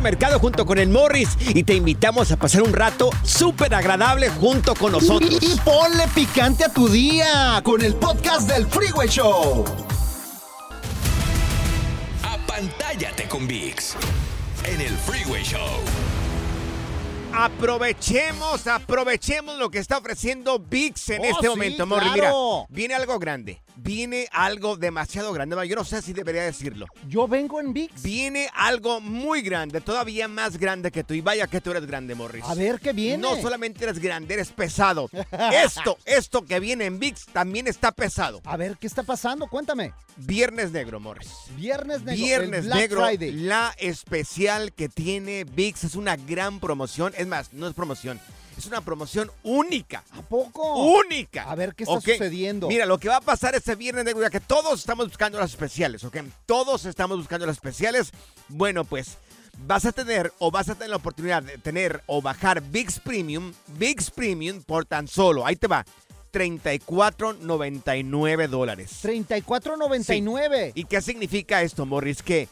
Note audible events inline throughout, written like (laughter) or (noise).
Mercado junto con el Morris y te invitamos a pasar un rato súper agradable junto con nosotros. Y, y ponle picante a tu día con el podcast del Freeway Show. Apantállate con VIX. En el Freeway Show. Aprovechemos, aprovechemos lo que está ofreciendo VIX en Oh, este sí, momento, Morris. claro. Mira, viene algo grande. Viene algo demasiado grande. Yo no sé si debería decirlo. Yo vengo en VIX. Viene algo muy grande, todavía más grande que tú. Y vaya que tú eres grande, Morris. A ver qué viene. No solamente eres grande, eres pesado. (laughs) esto, esto que viene en VIX también está pesado. A ver, ¿qué está pasando? Cuéntame. Viernes negro, Morris. Viernes negro. Viernes Black negro, Friday. la especial que tiene VIX es una gran promoción. Es más, no es promoción, es una promoción única. ¿A poco? Única. A ver, ¿qué está ¿Ok? sucediendo? Mira, lo que va a pasar este viernes negro, ya que todos estamos buscando las especiales, ¿ok? Todos estamos buscando las especiales. Bueno, pues vas a tener o vas a tener la oportunidad de tener o bajar VIX Premium, VIX Premium por tan solo, ahí te va, 34.99 dólares. 34.99. ¿Y qué significa esto, Morris? Que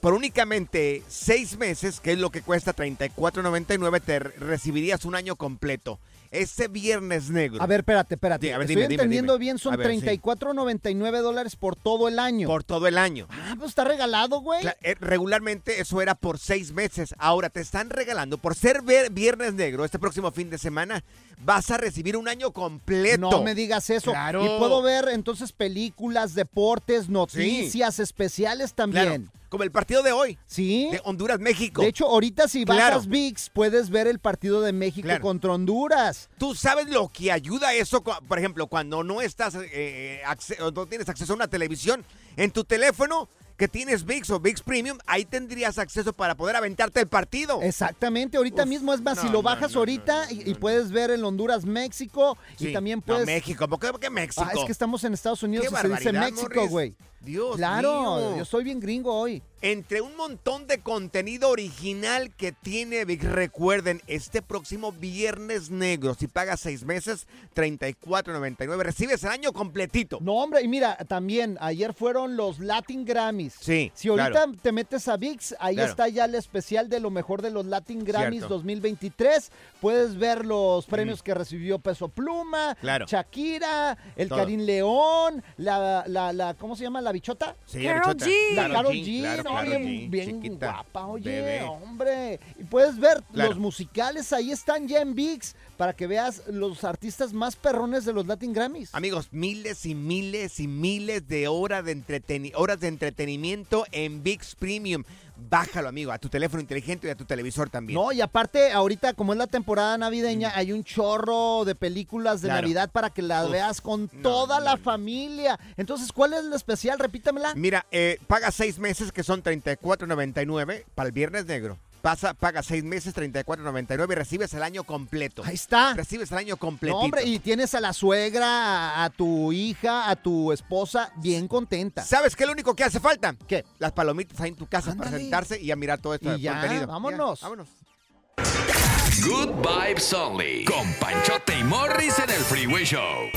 por únicamente seis meses, que es lo que cuesta 34.99, te re- recibirías un año completo. Ese viernes negro. A ver, espérate, espérate. Sí, a ver, Estoy dime, dime, entendiendo dime. bien, son A ver, sí. 34.99 dólares por todo el año. Por todo el año. Ah, pues está regalado, güey. Eh, regularmente eso era por seis meses. Ahora te están regalando, por ser viernes negro, este próximo fin de semana, vas a recibir un año completo. No me digas eso. Claro. Y puedo ver entonces películas, deportes, noticias especiales también. Claro, como el partido de hoy, ¿Sí? de Honduras-México. De hecho, ahorita si Claro. bajas VIX, puedes ver el partido de México Claro. contra Honduras. ¿Tú sabes lo que ayuda eso? Por ejemplo, cuando no estás, eh, o no tienes acceso a una televisión, en tu teléfono que tienes VIX o VIX Premium, ahí tendrías acceso para poder aventarte el partido. Exactamente, ahorita Uf, mismo es más, no, si lo bajas no, ahorita no, y, puedes ver el Honduras-México Sí. y también puedes... México, ¿por qué, México? Ah, es que estamos en Estados Unidos Qué y se dice México, güey. Dios Claro, mío. yo soy bien gringo hoy. Entre un montón de contenido original que tiene VIX, recuerden, este próximo viernes negro, si pagas seis meses, 34.99, recibes el año completito. No, hombre, y mira, también ayer fueron los Latin Grammys. Sí, Si ahorita claro. te metes a VIX, ahí Claro. está ya el especial de lo mejor de los Latin Grammys Cierto. 2023. Puedes ver los premios que recibió Peso Pluma, Claro. Shakira, el Todo. Karim León, la, la, la, ¿cómo se llama? ¿La bichota? Sí, Carol bichota. G. La Karol G, G, claro, no, Karol bien, G, bien chiquita, guapa, oye, bebé. hombre. Y puedes ver Claro. los musicales, ahí están ya en VIX, para que veas los artistas más perrones de los Latin Grammys. Amigos, miles y miles y miles de horas de, entreteni- horas de entretenimiento en VIX Premium. Bájalo, amigo, a tu teléfono inteligente y a tu televisor también. No, y aparte, ahorita, como es la temporada navideña, hay un chorro de películas de Claro. Navidad para que las Uf, veas con no, toda no, la no. familia. Entonces, ¿cuál es la especial? Repítamela. Mira, eh, paga seis meses que son 34.99 para el viernes negro. Pasa, paga seis meses, 34.99 y recibes el año completo. Ahí está. Recibes el año No, completito. hombre, y tienes a la suegra, a, a tu hija, a tu esposa bien contenta. ¿Sabes qué es lo único que hace falta? ¿Qué? Las palomitas ahí en tu casa para sentarse y a mirar todo este Y ya, contenido. vámonos. Ya, vámonos. Good Vibes Only. Con Panchote y Morris en el Freeway Show.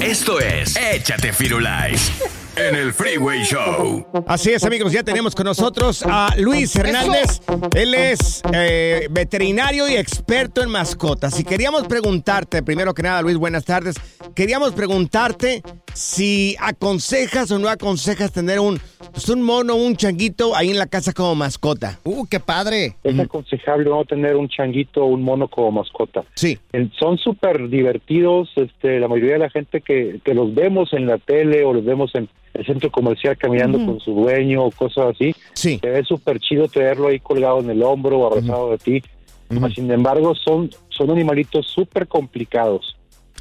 Esto es Échate Firulais. En el Freeway Show. Así es, amigos, ya tenemos con nosotros a Luis Hernández. Él es eh, veterinario y experto en mascotas. Y queríamos preguntarte, primero que nada, Luis, buenas tardes. Queríamos preguntarte si aconsejas o no aconsejas tener un, pues, un mono, un changuito ahí en la casa como mascota. Uh, qué padre. Es aconsejable no tener un changuito o un mono como mascota. Sí. El- Son súper divertidos. Este, la mayoría de la gente que, que los vemos en la tele o los vemos en el centro comercial caminando con su dueño o cosas así, Sí. se ve súper chido tenerlo ahí colgado en el hombro o abrazado de ti. Sin embargo, son, son animalitos súper complicados.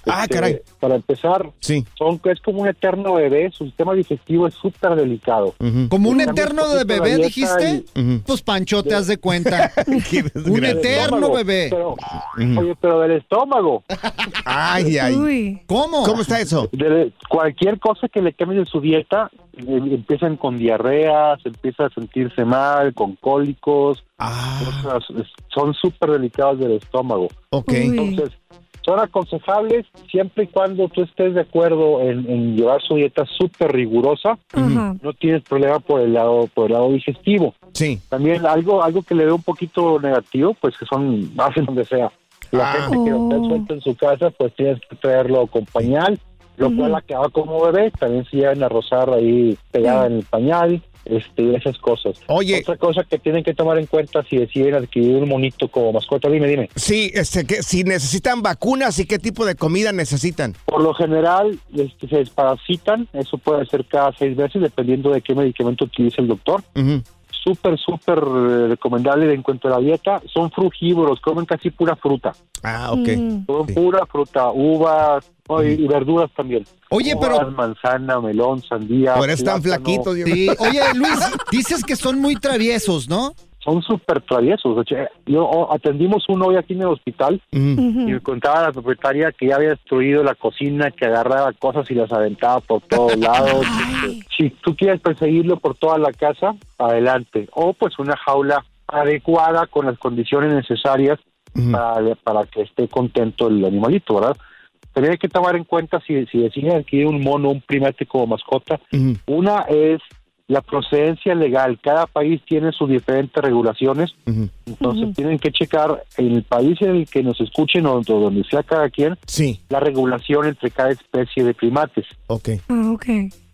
Ah, Este, caray. Para empezar, Sí. son, es como un eterno bebé. Su sistema digestivo es súper delicado. ¿Como un eterno de bebé, dijiste? y-. Pues Pancho, te has de cuenta. (laughs) (laughs) Un eterno estómago, bebé. Pero, Oye, pero del estómago. Ay, ay. Uy. ¿Cómo? ¿Cómo está eso? De cualquier cosa que le cambie de su dieta, eh, empiezan con diarreas, empieza a sentirse mal, con cólicos, Ah, cosas, son súper delicados del estómago. ok. Uy. Entonces, son aconsejables siempre y cuando tú estés de acuerdo en, en llevar su dieta súper rigurosa, no tienes problema por el lado por el lado digestivo. Sí. También algo algo que le ve un poquito negativo, pues que son hacen donde sea. La Ah. gente que lo está suelta en su casa, pues tienes que traerlo con pañal, lo cual acaba como bebé, también se llevan a rozar ahí pegada en el pañal, este, y esas cosas. Oye. Otra cosa que tienen que tomar en cuenta si deciden adquirir un monito como mascota, dime, dime. Sí, este, que, si necesitan vacunas y qué tipo de comida necesitan. Por lo general, este, se desparasitan, eso puede ser cada seis veces, dependiendo de qué medicamento utilice el doctor. Ujú. Súper, súper eh, recomendable en cuanto a la dieta. Son frugívoros, comen casi pura fruta. Ah, ok. Mm. Comen pura fruta, uvas oh, y, y verduras también. Oye, Uvas, pero- manzana, melón, sandía. Por eso tan flaquito, Diego. Sí. Oye, Luis, dices que son muy traviesos, ¿no? Son súper traviesos. Yo atendimos uno hoy aquí en el hospital Ujú. y me contaba la propietaria que ya había destruido la cocina, que agarraba cosas y las aventaba por todos (laughs) lados. Si tú quieres perseguirlo por toda la casa, adelante. O pues una jaula adecuada con las condiciones necesarias para, para que esté contento el animalito, ¿verdad? Pero hay que tomar en cuenta si, si deciden adquirir un mono, un primate como mascota. Una es la procedencia legal. Cada país tiene sus diferentes regulaciones. Entonces tienen que checar en el país en el que nos escuchen o donde sea cada quien Sí, la regulación entre cada especie de primates. ok. Ok.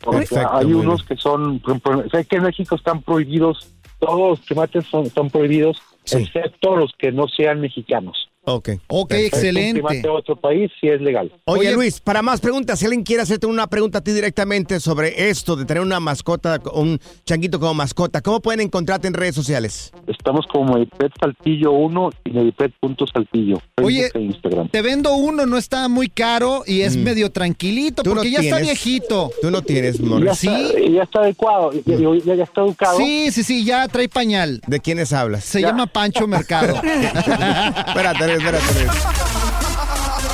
Porque Perfecto, hay unos que son, por ejemplo, sé que en México están prohibidos, todos los primates son, están prohibidos, Sí. excepto los que no sean mexicanos. Ok. Ok, Perfecto. Excelente. otro país sí es legal. Oye, Oye, Luis, para más preguntas, si alguien quiere hacerte una pregunta a ti directamente sobre esto de tener una mascota, un changuito como mascota, ¿cómo pueden encontrarte en redes sociales? Estamos como Medipet Saltillo 1 y Medipet.saltillo. Oye, e Instagram. Te vendo uno, no está muy caro y es medio tranquilito Mm. Tú no porque ya está tienes. viejito. Tú no tienes, Ya Morris. Sí. está, ya está adecuado, ya, ya- ya está educado. Sí, sí, sí, ya trae pañal. ¿De quiénes hablas? Se llama Pancho Mercado. (laughs) espérate, Espérate.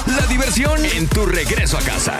La diversión en tu regreso a casa.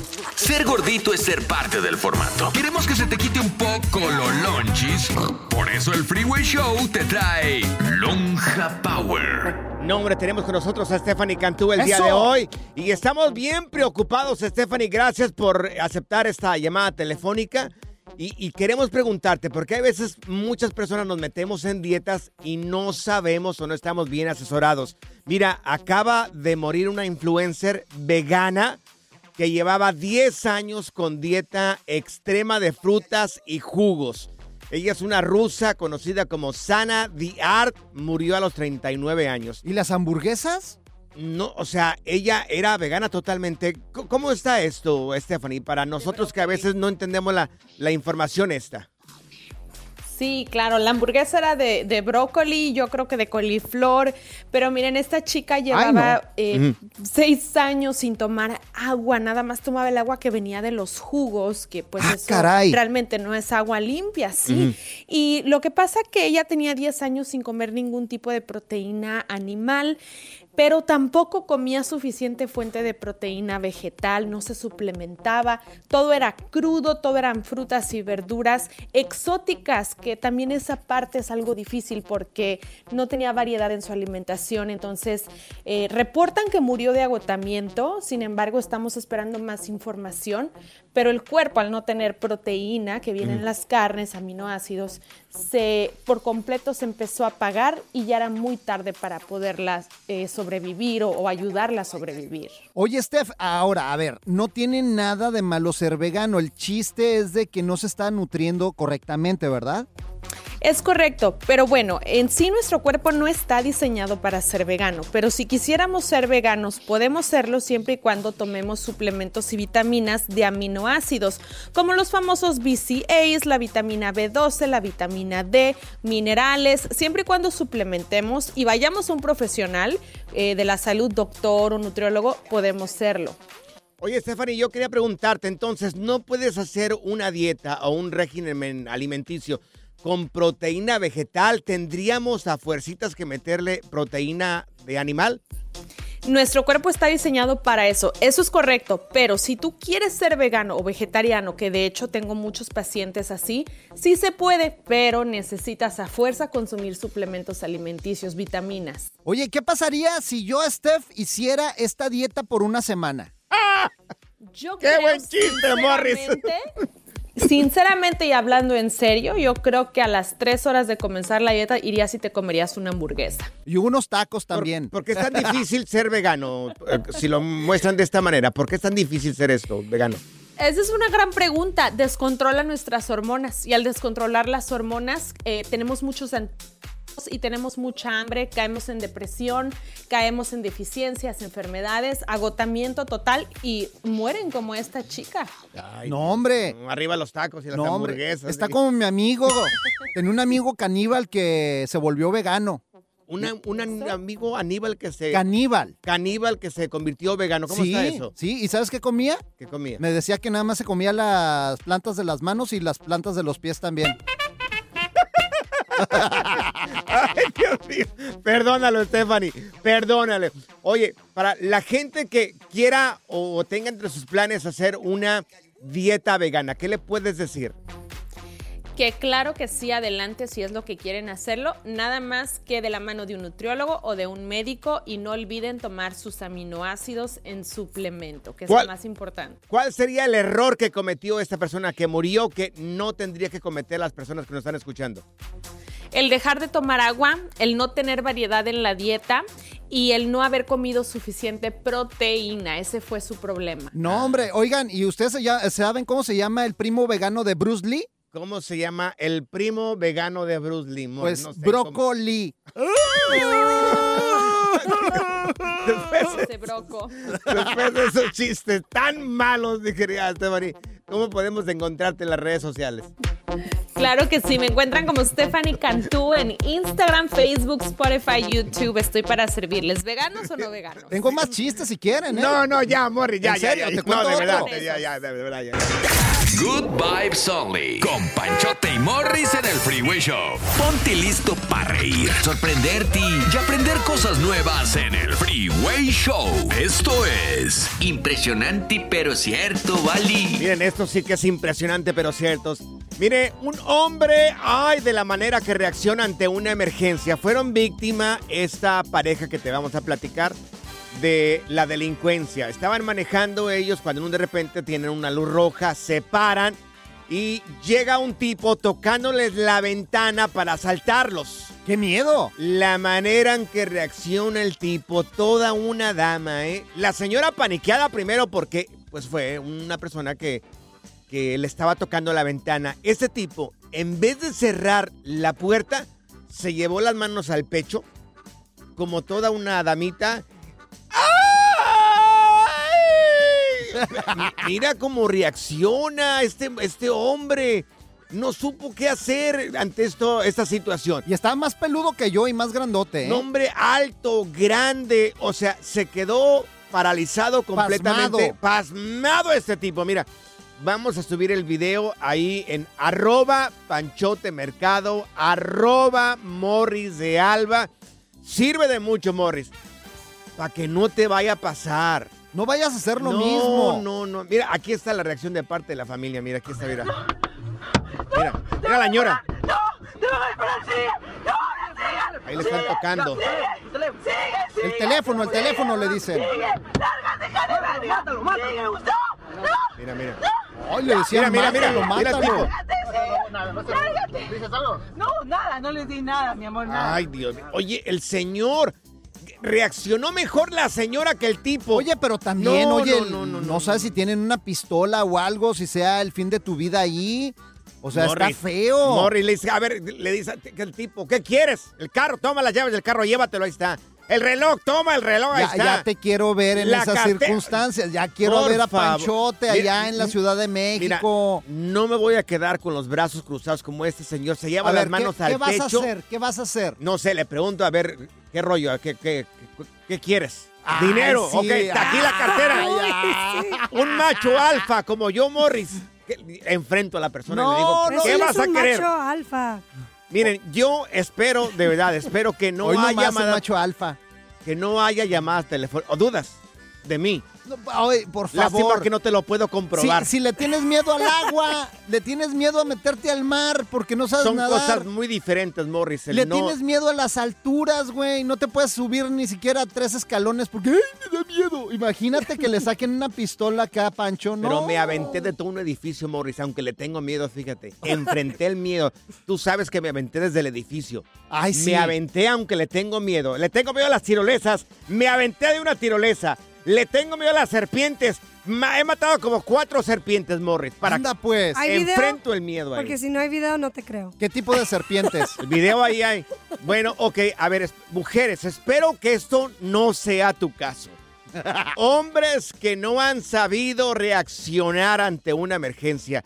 Ser gordito es ser parte del formato. Queremos que se te quite un poco los lonchis. Por eso el Freeway Show te trae Lonja Power. No, hombre, tenemos con nosotros a Stephanie Cantú el día de hoy. Y estamos bien preocupados, Stephanie. Gracias por aceptar esta llamada telefónica. Y, y queremos preguntarte, porque hay veces muchas personas nos metemos en dietas y no sabemos o no estamos bien asesorados. Mira, acaba de morir una influencer vegana que llevaba 10 años con dieta extrema de frutas y jugos. Ella es una rusa conocida como Sana The Art. Murió a los 39 años. ¿Y las hamburguesas? No, o sea, ella era vegana totalmente. ¿Cómo está esto, Stephanie? Para nosotros que a veces no entendemos la, la información esta. Sí, claro, la hamburguesa era de, de brócoli, yo creo que de coliflor, pero miren, esta chica llevaba eh, seis años sin tomar agua, nada más tomaba el agua que venía de los jugos, que pues Ah, eso caray. realmente no es agua limpia, sí. Y lo que pasa que ella tenía 10 años sin comer ningún tipo de proteína animal, pero tampoco comía suficiente fuente de proteína vegetal, no se suplementaba, todo era crudo, todo eran frutas y verduras exóticas, que también esa parte es algo difícil porque no tenía variedad en su alimentación, entonces eh, reportan que murió de agotamiento, sin embargo estamos esperando más información, pero el cuerpo al no tener proteína que viene en las carnes, aminoácidos, se por completo se empezó a apagar y ya era muy tarde para poderla eh, sobrevivir o, o ayudarla a sobrevivir. Oye, Steph, ahora, a ver, no tiene nada de malo ser vegano. El chiste es de que no se está nutriendo correctamente, ¿verdad? Es correcto, pero bueno, en sí nuestro cuerpo no está diseñado para ser vegano, pero si quisiéramos ser veganos podemos serlo siempre y cuando tomemos suplementos y vitaminas de aminoácidos, como los famosos BCAAs, la vitamina B12, la vitamina D, minerales, siempre y cuando suplementemos y vayamos a un profesional eh, de la salud, doctor o nutriólogo, podemos serlo. Oye, Stephanie, yo quería preguntarte, entonces, ¿no puedes hacer una dieta o un régimen alimenticio con proteína vegetal? ¿Tendríamos a fuercitas que meterle proteína de animal? Nuestro cuerpo está diseñado para eso, eso es correcto, pero si tú quieres ser vegano o vegetariano, que de hecho tengo muchos pacientes así, sí se puede, pero necesitas a fuerza consumir suplementos alimenticios, vitaminas. Oye, ¿qué pasaría si yo, Steph, hiciera esta dieta por una semana? Yo ¡Qué buen chiste, Morris! Sinceramente, y hablando en serio, yo creo que a las tres horas de comenzar la dieta irías y te comerías una hamburguesa. Y unos tacos también. ¿Por qué es tan difícil ser vegano? Eh, Si lo muestran de esta manera, ¿por qué es tan difícil ser esto, vegano? Esa es una gran pregunta. Descontrola nuestras hormonas y al descontrolar las hormonas eh, tenemos muchos y tenemos mucha hambre, caemos en depresión, caemos en deficiencias, enfermedades, agotamiento total y mueren como esta chica. Ay, No, hombre. Arriba los tacos y las No, hombre. hamburguesas. Está como mi amigo. Tenía un amigo caníbal que se volvió vegano. Una- un amigo Aníbal que se... Caníbal. Caníbal que se convirtió vegano. ¿Cómo sí, está eso? Sí, ¿y sabes qué comía? ¿Qué comía? Me decía que nada más se comía las plantas de las manos y las plantas de los pies también. (laughs) Ay, Dios mío. Perdónalo, Stephanie. Perdónale. Oye, para la gente que quiera o tenga entre sus planes hacer una dieta vegana, ¿qué le puedes decir? Que claro que sí, adelante si es lo que quieren hacerlo, nada más que de la mano de un nutriólogo o de un médico y no olviden tomar sus aminoácidos en suplemento, que es lo más importante. ¿Cuál sería el error que cometió esta persona que murió que no tendría que cometer las personas que nos están escuchando? El dejar de tomar agua, el no tener variedad en la dieta y el no haber comido suficiente proteína, ese fue su problema. No, hombre, oigan, ¿y ustedes ya saben cómo se llama el primo vegano de Bruce Lee? ¿Cómo se llama el primo vegano de Bruce Lee? Pues no sé, brócoli. (laughs) Después, Ese broco. después de esos chistes tan malos, mi querida Stephanie, ¿cómo podemos encontrarte en las redes sociales? Claro que sí, me encuentran como Stephanie Cantú en Instagram, Facebook, Spotify, YouTube. Estoy para servirles. ¿Veganos o no veganos? Tengo más chistes si quieren, ¿eh? No, no, ya, Morri, ya, ¿En ya, serio? ya, ¿Te ya. cuento No, de verdad, ya, ya, de verdad, ya. Good Vibes Only. Con Panchote y Morris en el Freeway Show. Ponte listo para reír, sorprenderte y aprender cosas nuevas en el Freeway Show. Esto es impresionante pero cierto, Bali. Miren, esto sí que es impresionante, pero cierto. Mire, un hombre, ay, de la manera que reacciona ante una emergencia. Fueron víctima esta pareja que te vamos a platicar de la delincuencia. Estaban manejando ellos cuando de repente tienen una luz roja, se paran y llega un tipo tocándoles la ventana para asaltarlos. ¡Qué miedo! La manera en que reacciona el tipo, toda una dama, ¿eh? La señora paniqueada primero porque, pues fue una persona que, que le estaba tocando la ventana. Este tipo, en vez de cerrar la puerta, se llevó las manos al pecho, como toda una damita. (laughs) Mira cómo reacciona este, este hombre. No supo qué hacer ante esto, esta situación. Y estaba más peludo que yo y más grandote, ¿eh? Nombre alto, grande, o sea, se quedó paralizado completamente. Pasmado. este tipo. Mira, vamos a subir el video ahí en arroba panchote mercado, arroba morris de alba. Sirve de mucho, Morris, para que no te vaya a pasar. No vayas a hacer lo no, mismo. No, no, Mira, aquí está la reacción de parte de la familia. Mira, aquí está, mira. Mira, mira la ñora. Ahí le están tocando. El teléfono, el teléfono le dicen. Mira, mira. Ay, le decían, Mira, mira, mira, mátalo, mátalo. ¿Dices algo? No, nada, no les di nada, mi amor, nada. Ay, Dios mío. Oye, el señor reaccionó mejor la señora que el tipo. Oye, pero también, No, oye, no, no, no, no, no, sabes si tienen una pistola o algo, si sea el fin de tu vida ahí. O sea, Morris, está feo. Morris le dice, a ver, le dice que el tipo, ¿qué quieres? El carro, toma las llaves del carro, llévatelo, ahí está. El reloj, toma el reloj, ahí Ya, está. ya te quiero ver en La esas circunstancias. Ya quiero Por ver a favor. Panchote Mira, allá en la Ciudad de Mira, México. no me voy a quedar con los brazos cruzados como este señor. Se lleva a las ver, manos ¿qué, al qué vas a hacer? ¿Qué vas a hacer? No sé, le pregunto, a ver, ¿qué rollo? ¿Qué, qué, qué, qué quieres? Ay, Dinero, sí. ok, aquí la cartera. Ay, Un macho alfa como yo, Morris. Enfrento a la persona y No, le digo, no, ¿qué vas es a un querer? macho alfa. Miren, yo espero, de verdad, espero que no Hoy haya llamadas, macho alfa. que no haya llamadas telefónicas o dudas de mí. Ay, por Lástima favor. que no te lo puedo comprobar. si le tienes miedo al agua, (laughs) le tienes miedo a meterte al mar porque no sabes Son nadar. cosas muy diferentes, Morris. Le no- tienes miedo a las alturas, güey. No te puedes subir ni siquiera a tres escalones porque ¡ay, me da miedo! Imagínate que le (laughs) saquen una pistola acá a Pancho, ¿no? Pero me aventé de todo un edificio, Morris, aunque le tengo miedo, fíjate. Enfrenté el miedo. Tú sabes que me aventé desde el edificio. Ay, sí. Me aventé aunque le tengo miedo. Le tengo miedo a las tirolesas. Me aventé de una tirolesa. Le tengo miedo a las serpientes. Ma- he matado como cuatro serpientes, Morris. Para Anda, pues. ¿Hay video? enfrento el miedo ahí. Porque si no hay video, no te creo. ¿Qué tipo de serpientes? (laughs) El video ahí hay. Bueno, ok, a ver, es- mujeres, espero que esto no sea tu caso. (laughs) Hombres que no han sabido reaccionar ante una emergencia.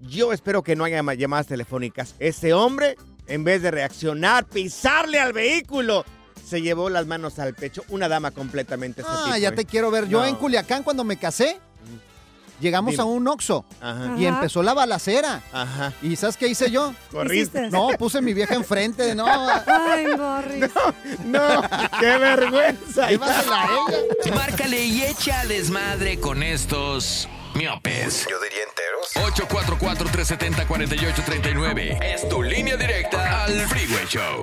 Yo espero que no haya ma- llamadas telefónicas. Este hombre, en vez de reaccionar, pisarle al vehículo, se llevó las manos al pecho. Una dama completamente ese Ah, tipo, ya ¿eh? te quiero ver. Yo No. en Culiacán, cuando me casé, llegamos Dime. a un Oxxo Ajá, y empezó la balacera. ajá. ¿Y sabes qué hice yo? (laughs) Corriste. No, puse mi vieja enfrente. No, Ay, Morris. (laughs) No, qué vergüenza. (laughs) ella. Márcale y echa desmadre con estos miopes. Yo diría enteros. 844-370-4839. Es tu línea directa al Freeway Show.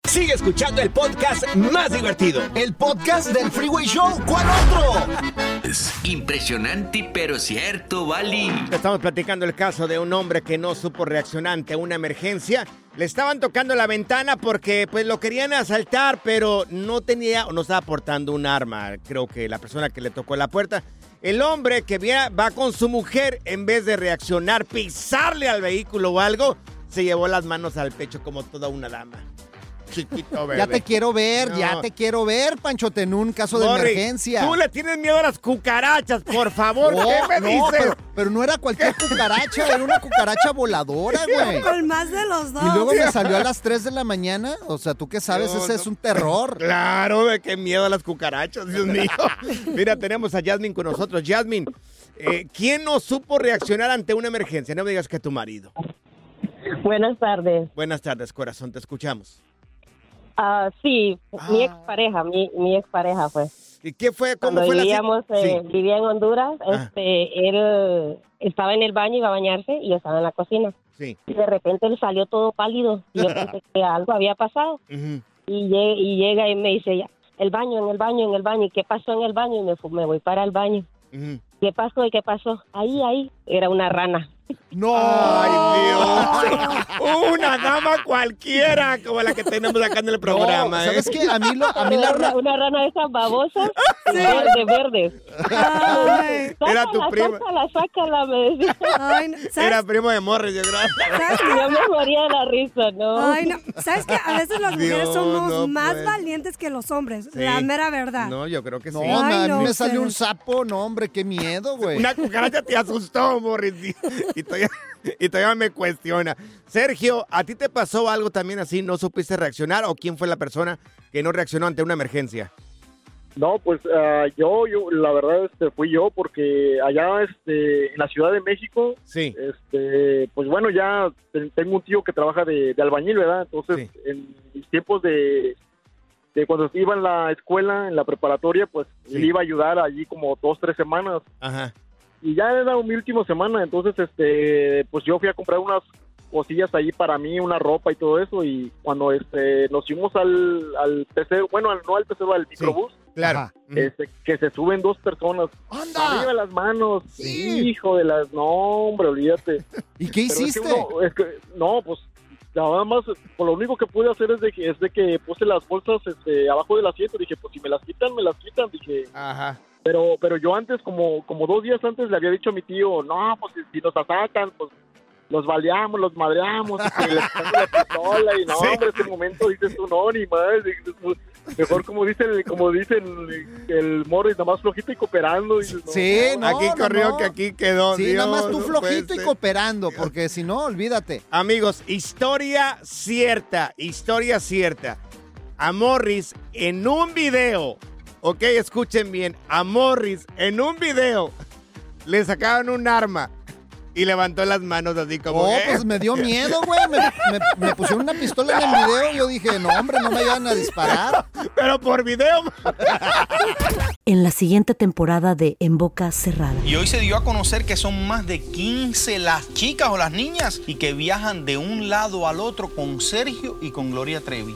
Sigue escuchando el podcast más divertido. El podcast del Freeway Show. ¿Cuál otro? Es impresionante, pero cierto, Bali. Estamos platicando el caso de un hombre que no supo reaccionar ante una emergencia. Le estaban tocando la ventana porque pues lo querían asaltar, pero no tenía o no estaba portando un arma. Creo que la persona que le tocó la puerta. El hombre que va con su mujer, en vez de reaccionar, pisarle al vehículo o algo, se llevó las manos al pecho como toda una dama. Chiquito, bebé. Ya te quiero ver, No. ya te quiero ver, Panchote, en un caso de emergencia. Tú le tienes miedo a las cucarachas, por favor. Oh, ¿Qué me no, dices? pero, pero no era cualquier cucaracha, era una cucaracha voladora, güey. Con más de los dos. Y luego me salió a las 3 de la mañana. O sea, tú qué sabes, No, ese no. es un terror. Claro, de qué miedo a las cucarachas, Dios mío. (laughs) Mira, tenemos a Jasmine con nosotros. Jasmine, eh, ¿quién no supo reaccionar ante una emergencia? No me digas que tu marido. Buenas tardes. Buenas tardes, corazón, te escuchamos. Ah, sí, mi Ah. expareja, mi, mi expareja fue. ¿Y qué fue? ¿Cómo Cuando fue la vivíamos, cita? eh, Sí. vivía en Honduras, Ah. este, él estaba en el baño, iba a bañarse y yo estaba en la cocina. Sí. Y de repente él salió todo pálido y yo (laughs) pensé que algo había pasado. Y, lle- y llega y me dice, ya, el baño, en el baño, en el baño. ¿Y qué pasó en el baño? Y me, me voy para el baño. ¿Qué pasó? ¿Y qué pasó? Ahí, ahí, era una rana. No. Ay, Dios. (laughs) Una dama cualquiera como la que tenemos acá en el programa. ¿eh? ¿Sabes qué? A mí, lo, a mí la una, ra- una rana de esas babosas, (laughs) verde, verde. Ay, Era tu prima. Sácala, sácala, me decía. ay, no, ¿sabes? Era primo de Morris, yo creo. ¿sabes Y yo me moría de la risa, ¿no? Ay, no. ¿Sabes que A veces las mujeres Dios, somos no más valientes que los hombres. Sí. La mera verdad. No, yo creo que sí. No, Ay, a mí no, me salió un sapo. No, hombre, qué miedo, güey. Una cucaracha te asustó, Morris. Y, y todavía, y todavía me cuestiona. Sergio, ¿a ti te pasó algo también así? ¿No supiste reaccionar? ¿O quién fue la persona que no reaccionó ante una emergencia? No, pues ah, yo, yo, la verdad, este, fui yo porque allá, este, en la Ciudad de México, Sí. este, pues bueno, ya te- tengo un tío que trabaja de, de albañil, ¿verdad? Entonces, en mis tiempos de, de cuando iba en la escuela, en la preparatoria, pues Sí. le iba a ayudar allí como dos, tres semanas. Ajá. Y ya era mi última semana, entonces, este, pues yo fui a comprar unas cosillas ahí para mí, una ropa y todo eso, y cuando este, nos fuimos al, al PC, bueno, al- no al PC, al microbús, Claro. Este, que se suben dos personas. ¡Anda! Arriba las manos. Sí. Hijo de las... No, hombre, olvídate. (laughs) ¿Y qué Pero es que hiciste? uno- es que- no, pues nada más, por lo único que pude hacer es de que, es de que puse las bolsas este, abajo del asiento. Dije, pues si me las quitan, me las quitan. Dije, Ajá. pero pero yo antes, como como dos días antes, le había dicho a mi tío, no, pues si, si nos asaltan, pues los baleamos, los madreamos, y que les quitamos la pistola. Y no, (laughs) Sí. hombre, ese momento dices tú, no, ni más. dices Mejor como dice el, como dice el, el Morris, nada más flojito y cooperando. no, Sí, no, aquí no, corrió no. que aquí quedó. Sí, Dios, nada más tú flojito y cooperando, porque si no, olvídate. Amigos, historia cierta, historia cierta. A Morris en un video, ok, escuchen bien, a Morris en un video le sacaban un arma y levantó las manos así como... Oh, pues me dio miedo, güey. Me, me- me pusieron una pistola en el video y yo dije, no, hombre, no me vayan a disparar. Pero por video. En la siguiente temporada de En Boca Cerrada. Y hoy se dio a conocer que son más de 15 las chicas o las niñas y que viajan de un lado al otro con Sergio y con Gloria Trevi.